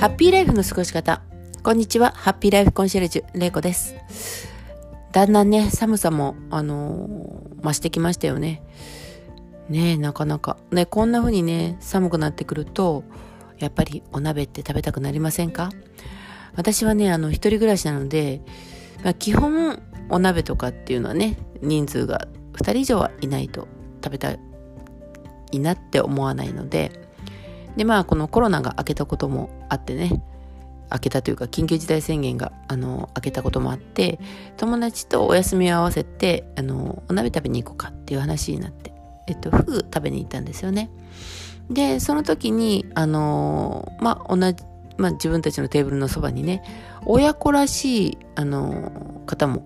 ハッピーライフの過ごし方。こんにちは。ハッピーライフコンシェルジュ、レイコです。だんだんね、寒さも、あのー、増してきましたよね。ねえ、なかなか。ね、こんな風にね、寒くなってくると、やっぱりお鍋って食べたくなりませんか？私はね、あの、一人暮らしなので、まあ、基本、お鍋とかっていうのはね、人数が2人以上はいないと食べたいなって思わないので、で、まあ、このコロナが明けたこともあってね、明けたというか緊急事態宣言があの明けたこともあって友達とお休みを合わせてあのお鍋食べに行こうかっていう話になって、えっと、フグ食べに行ったんですよね。でその時にあのまあ同じまあ、自分たちのテーブルのそばにね親子らしいあの方も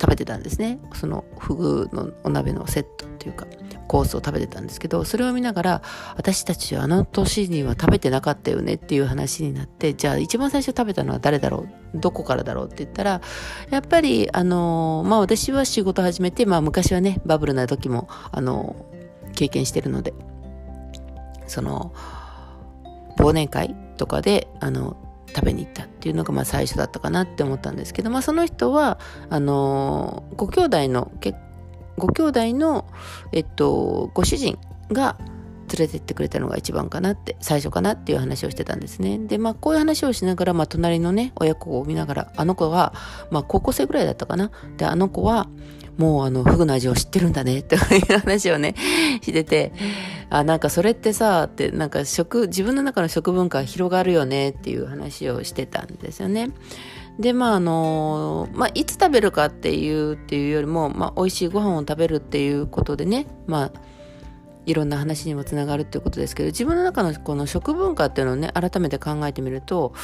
食べてたんですね。そのフグのお鍋のセットっていうかコースを食べてたんですけどそれを見ながら私たちはあの年には食べてなかったよねっていう話になってじゃあ一番最初食べたのは誰だろう？どこからだろうって言ったらやっぱりあのまあ私は仕事始めてまあ昔はねバブルな時もあの経験してるのでその忘年会とかであの食べに行ったっていうのがまあ最初だったかなって思ったんですけど、まあ、その人はあのご兄弟のご兄弟の、えっと、ご主人が連れてってくれたのが一番かなって最初かなっていう話をしてたんですね。でまあこういう話をしながら、まあ、隣のね親子を見ながらあの子は、まあ、高校生ぐらいだったかな。であの子はもうあのフグの味を知ってるんだねっていう話をねしててあなんかそれってさってなんか食自分の中の食文化広がるよねっていう話をしてたんですよね。でまああのまあいつ食べるかっていうっていうよりも、まあ、美味しいご飯を食べるっていうことでねまあいろんな話にもつながるっていうことですけど自分の中のこの食文化っていうのをね改めて考えてみると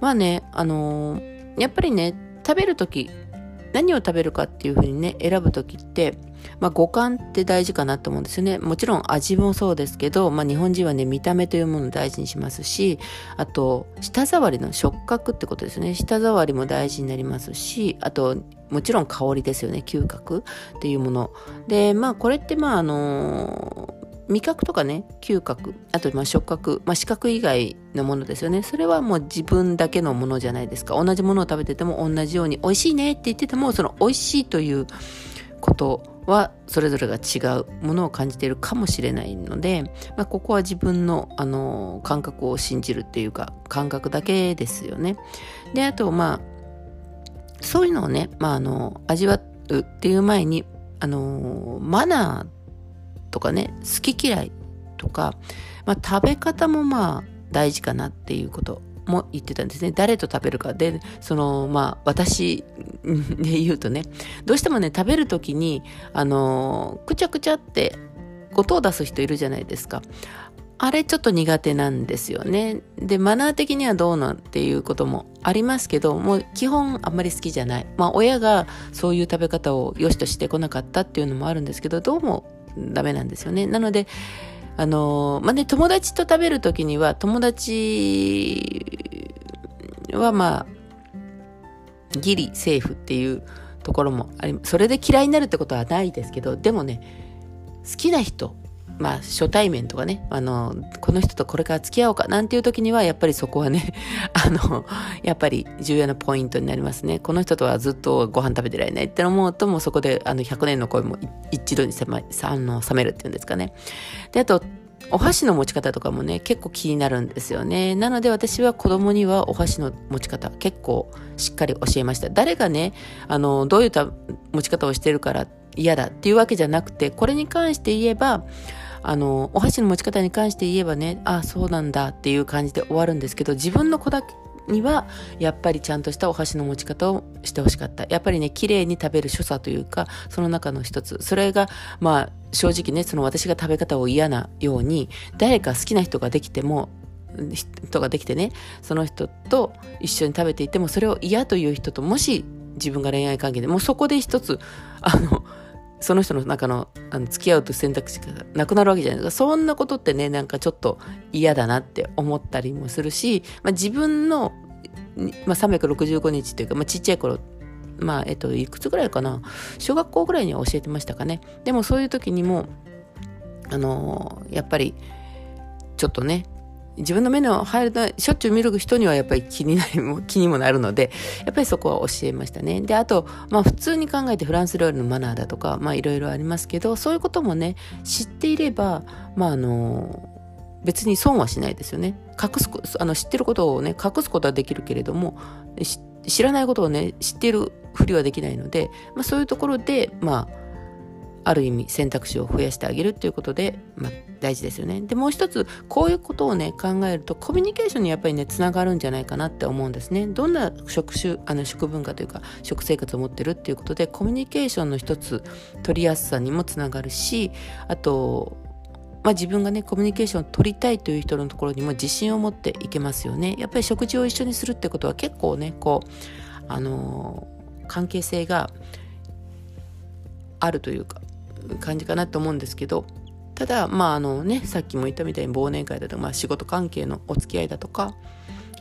まあねあのやっぱりね食べる時何を食べるかっていうふうにね選ぶ時って、まあ、五感って大事かなと思うんですよね。もちろん味もそうですけど、まあ、日本人はね見た目というものを大事にしますしあと舌触りの触覚ってことですね。舌触りも大事になりますしあともちろん香りですよね。嗅覚っていうもの。でまあこれってまああの味覚とかね嗅覚あとまあ触覚、まあ、視覚以外のものですよねそれはもう自分だけのものじゃないですか同じものを食べてても同じように美味しいねって言っててもその美味しいということはそれぞれが違うものを感じているかもしれないので、まあ、ここは自分のあの感覚を信じるっていうか感覚だけですよね。であとまあそういうのをね、まあ、あの味わうっていう前にあのマナーとかね好き嫌いとか、まあ、食べ方もまあ大事かなっていうことも言ってたんですね。誰と食べるか。で、その、まあ、私で言うとね、どうしてもね、食べる時に、あの、くちゃくちゃって音を出す人いるじゃないですか。あれちょっと苦手なんですよね。で、マナー的にはどうなんていうこともありますけど、もう基本あんまり好きじゃない。まあ親がそういう食べ方を良しとしてこなかったっていうのもあるんですけど、どうもダメなんですよね。なので、あの、まあ、ね、友達と食べるときには、友達はまあ、ギリセーフっていうところもあり、それで嫌いになるってことはないですけど、でもね、好きな人まあ初対面とかね、あの、この人とこれから付き合おうかなんていう時には、やっぱりそこはね、あの、やっぱり重要なポイントになりますね。この人とはずっとご飯食べてられないって思うと、もうそこであの100年の恋も一度に冷め冷めるっていうんですかね。で、あと、お箸の持ち方とかもね、結構気になるんですよね。なので私は子供にはお箸の持ち方結構しっかり教えました。誰がね、あの、どういう持ち方をしてるから嫌だっていうわけじゃなくて、これに関して言えば、あの、お箸の持ち方に関して言えばね、あ、そうなんだっていう感じで終わるんですけど、自分の子だけには、やっぱりちゃんとしたお箸の持ち方をしてほしかった。やっぱりね、綺麗に食べる所作というか、その中の一つ。それが、まあ、正直ね、その私が食べ方を嫌なように、誰か好きな人ができても、人ができてね、その人と一緒に食べていても、それを嫌という人と、もし自分が恋愛関係でもうそこで一つ、あの、その人の中のあの付き合うという選択肢がなくなるわけじゃないですか。そんなことってね、なんかちょっと嫌だなって思ったりもするし、まあ、自分の、まあ、365日というか、まあ、ちっちゃい頃、まあ、えっと、いくつぐらいかな。小学校ぐらいには教えてましたかね。でもそういう時にも、あのー、やっぱり、ちょっとね、自分の目の入るとしょっちゅう見る人にはやっぱり気になる 気にもなるのでやっぱりそこは教えましたね。であと、まあ、普通に考えてフランス料理のマナーだとかまあいろいろありますけどそういうこともね知っていればまああの別に損はしないですよね。隠すあの知ってることをね隠すことはできるけれども知らないことをね知っているふりはできないので、まあ、そういうところでまあある意味選択肢を増やしてあげるっていうことで、まあ、大事ですよね。でもう一つこういうことをね考えるとコミュニケーションにやっぱりねつながるんじゃないかなって思うんですね。どんな食種あの食文化というか食生活を持ってるっていうことでコミュニケーションの一つ取りやすさにもつながるしあとまあ、自分がねコミュニケーションを取りたいという人のところにも自信を持っていけますよね。やっぱり食事を一緒にするってことは結構ねこうあのー、関係性があるというか感じかなと思うんですけどただまああのねさっきも言ったみたいに忘年会だとか、まあ、仕事関係のお付き合いだとか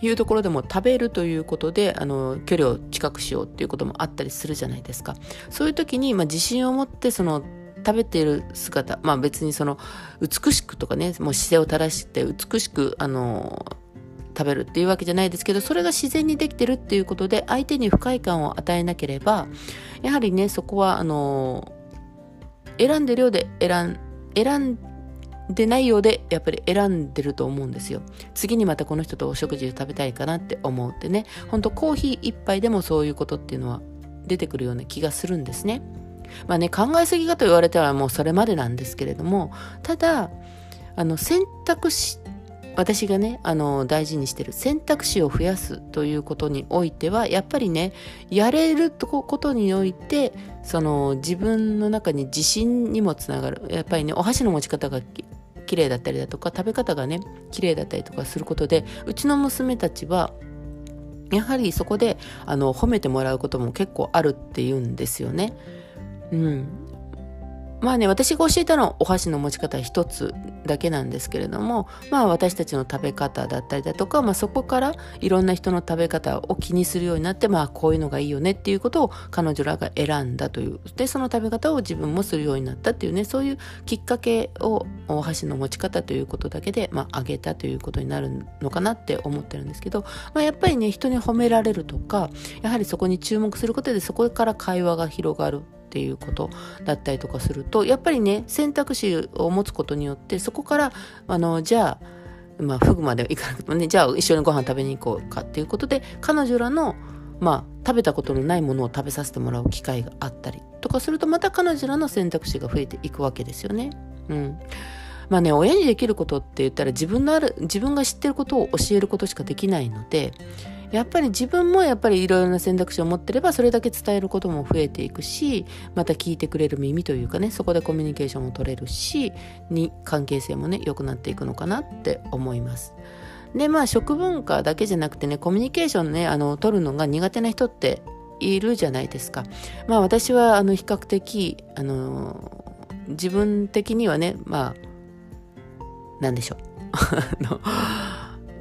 いうところでも食べるということであの距離を近くしようっていうこともあったりするじゃないですか。そういう時に、まあ、自信を持ってその食べている姿まあ別にその美しくとかねもう姿勢を正して美しくあの食べるっていうわけじゃないですけどそれが自然にできてるっていうことで相手に不快感を与えなければやはりねそこはあの選んでるようで選ん選んでないようでやっぱり選んでると思うんですよ。次にまたこの人とお食事を食べたいかなって思うってね。ほんとコーヒー一杯でもそういうことっていうのは出てくるような気がするんですね。まあね考えすぎかと言われたらもうそれまでなんですけれどもただあの選択肢私がねあの大事にしてる選択肢を増やすということにおいてはやっぱりねやれることにおいてその自分の中に自信にもつながるやっぱりねお箸の持ち方が綺麗だったりだとか食べ方がね綺麗だったりとかすることでうちの娘たちはやはりそこであの褒めてもらうことも結構あるっていうんですよね。うん、まあね、私が教えたのはお箸の持ち方一つだけなんですけれども、まあ私たちの食べ方だったりだとか、まあそこからいろんな人の食べ方を気にするようになって、まあこういうのがいいよねっていうことを彼女らが選んだという。で、その食べ方を自分もするようになったっていうね、そういうきっかけをお箸の持ち方ということだけで、まああげたということになるのかなって思ってるんですけど、まあやっぱりね、人に褒められるとか、やはりそこに注目することでそこから会話が広がるっていうことだったりとかするとやっぱりね選択肢を持つことによってそこからあのじゃあまあフグまではいかなくてもねじゃあ一緒にご飯食べに行こうかっていうことで彼女らのまあ食べたことのないものを食べさせてもらう機会があったりとかするとまた彼女らの選択肢が増えていくわけですよね。うん。まあね親にできることって言ったら自分のある自分が知ってることを教えることしかできないのでやっぱり自分もやっぱりいろいろな選択肢を持ってればそれだけ伝えることも増えていくしまた聞いてくれる耳というかねそこでコミュニケーションを取れるしに関係性もね良くなっていくのかなって思います。でまあ食文化だけじゃなくてねコミュニケーションねあの取るのが苦手な人っているじゃないですか。まあ私はあの比較的あの自分的にはねまあ何でしょう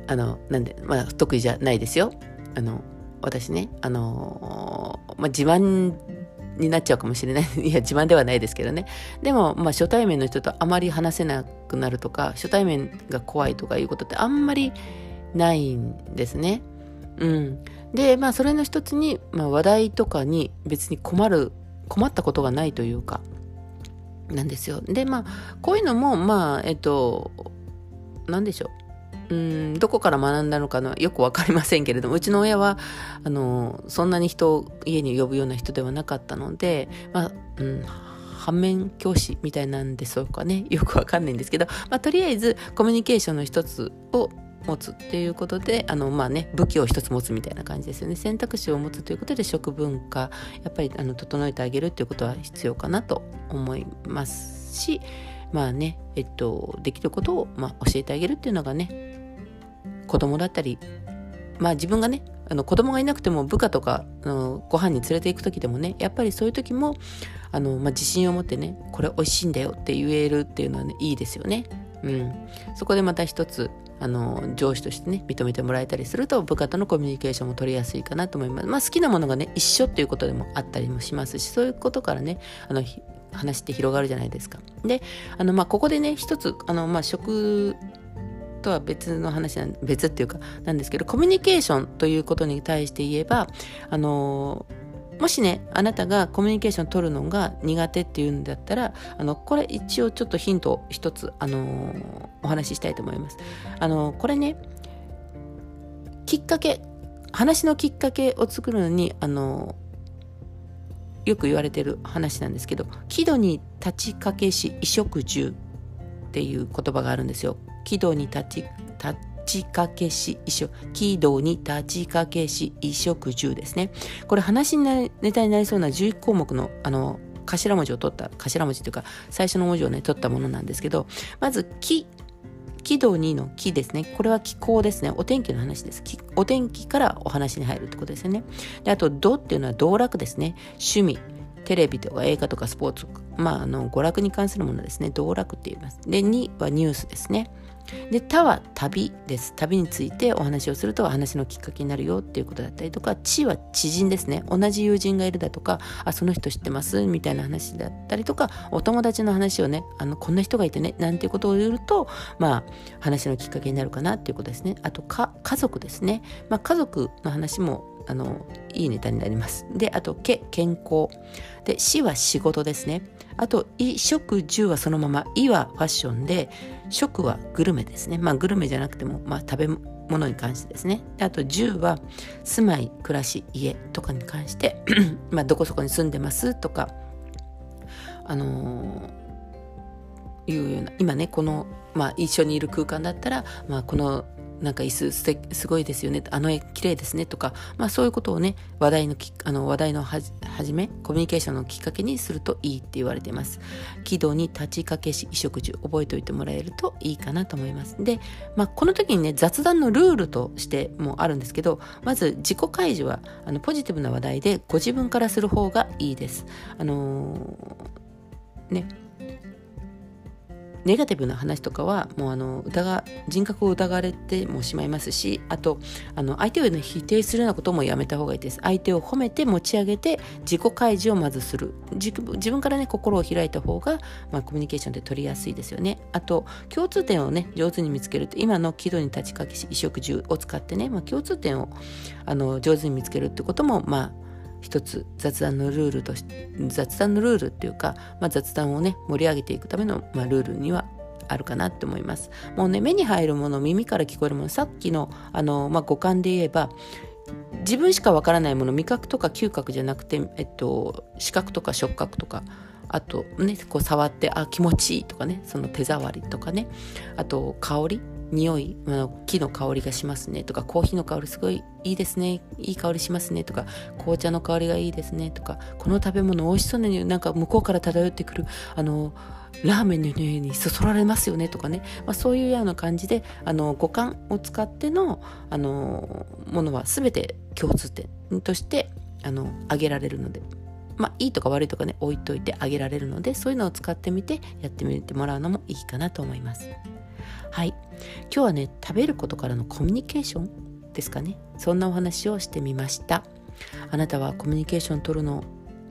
あの、なんで、まあ、得意じゃないですよ。あの、私ね、あのまあ、自慢になっちゃうかもしれない。いや、自慢ではないですけどね。でも、まあ、初対面の人とあまり話せなくなるとか、初対面が怖いとかいうことってあんまりないんですね。うん。で、まあ、それの一つに、まあ、話題とかに別に困る、困ったことがないというか、なんですよ。で、まあ、こういうのも、まあ、えっと、なんでしょう。うんどこから学んだのかのよく分かりませんけれどもうちの親はあのそんなに人を家に呼ぶような人ではなかったので、まあうん、反面教師みたいなんでしょうかね。よくわかんないんですけど、まあ、とりあえずコミュニケーションの一つを持つっていうことであのまあね武器を一つ持つみたいな感じですよね。選択肢を持つということで食文化やっぱりあの整えてあげるっていうことは必要かなと思いますしまあねえっとできることを、まあ、教えてあげるっていうのがね子供だったり、まあ自分がね、あの子供がいなくても部下とか、あのご飯に連れて行く時でもね、やっぱりそういう時も、あの、まあ、自信を持ってね、これ美味しいんだよって言えるっていうのはね、いいですよね。うん。そこでまた一つ、あの、上司としてね、認めてもらえたりすると、部下とのコミュニケーションも取りやすいかなと思います。まあ好きなものがね、一緒っていうことでもあったりもしますし、そういうことからね、あの、話って広がるじゃないですか。で、あの、まあ、ここでね、一つ、あの、まあ、食とは別の話な別っていうかなんですけどコミュニケーションということに対して言えばあのもしねあなたがコミュニケーション取るのが苦手っていうんだったらあのこれ一応ちょっとヒント一つあのお話ししたいと思います。あのこれねきっかけ話のきっかけを作るのにあのよく言われてる話なんですけど喜怒に立ちかけし衣食住っていう言葉があるんですよ。喜怒に立ち立ちかけし衣食喜怒に立ちかけし衣食住ですね。これ話にネタになりそうな11項目のあの頭文字を取った頭文字というか最初の文字をね取ったものなんですけどまず「喜」気道2の木ですね。これは気候ですね。お天気の話です。お天気からお話に入るってことですよね。で、あと、度っていうのは道楽ですね。趣味、テレビとか映画とかスポーツ、まあ、あの、娯楽に関するものですね。道楽って言います。で、2はニュースですね。で、他は旅です。旅についてお話をすると話のきっかけになるよっていうことだったりとか、地は知人ですね。同じ友人がいるだとか、あ、その人知ってます？みたいな話だったりとか、お友達の話をね、あの、こんな人がいてね、なんていうことを言うと、まあ、話のきっかけになるかなっていうことですね。あと、か、家族ですね。まあ、家族の話もあのいいネタになります。であと「け」健康で「し」は仕事ですね。あと「い」食住はそのまま「い」はファッションで「食」はグルメですね。まあグルメじゃなくても、まあ、食べ物に関してですね。であと「住」は住まい暮らし家とかに関して まあどこそこに住んでますとかあのー、いうような今ねこの、まあ、一緒にいる空間だったら、まあ、このなんか椅子すすごいですよね。あの絵綺麗ですねとか、まあ、そういうことをね話題のきあの話題のはじめコミュニケーションのきっかけにするといいって言われています。喜怒に立ちかけし衣食住覚えておいてもらえるといいかなと思います。で、まあ、この時にね雑談のルールとしてもあるんですけどまず自己開示はあのポジティブな話題でご自分からする方がいいです。あのー、ねネガティブな話とかはもうあの疑人格を疑われてもしまいますしあとあの相手を、ね、否定するようなこともやめた方がいいです。相手を褒めて持ち上げて自己開示をまずする。自分からね心を開いた方が、まあ、コミュニケーションで取りやすいですよね。あと共通点をね上手に見つけると今の喜怒に立ちかけし衣食住を使ってね、まあ、共通点をあの上手に見つけるってこともまあ一つ雑談のルールとし雑談のルールっていうか、まあ、雑談をね盛り上げていくための、まあ、ルールにはあるかなって思います。もうね目に入るもの耳から聞こえるものさっきのあの、まあ、五感で言えば自分しかわからないもの味覚とか嗅覚じゃなくて、えっと、視覚とか触覚とかあとねこう触ってあ気持ちいいとかねその手触りとかねあと香り匂い、あの木の香りがしますねとかコーヒーの香りすごいいいですねいい香りしますねとか紅茶の香りがいいですねとかこの食べ物美味しそうな匂いなんか向こうから漂ってくるあのラーメンの匂いにそそられますよねとかね、まあ、そういうような感じであの五感を使ってのあのものは全て共通点としてあの挙げられるので。まあ、いいとか悪いとかね置いといてあげられるのでそういうのを使ってみてやってみてもらうのもいいかなと思います。はい。今日はね食べることからのコミュニケーションですかね。そんなお話をしてみました。あなたはコミュニケーション取るの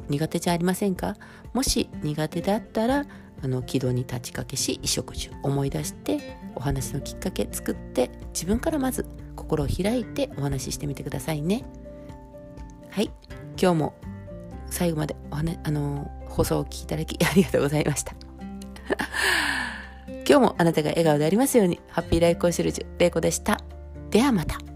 苦手じゃありませんか？もし苦手だったらあの軌道に立ちかけし衣食住思い出してお話のきっかけ作って自分からまず心を開いてお話ししてみてくださいね。はい。今日も最後までお話あの放送をお聴きいただきありがとうございました。今日もあなたが笑顔でありますように、ハッピーライフコンシェルジュ、れいこでした。ではまた。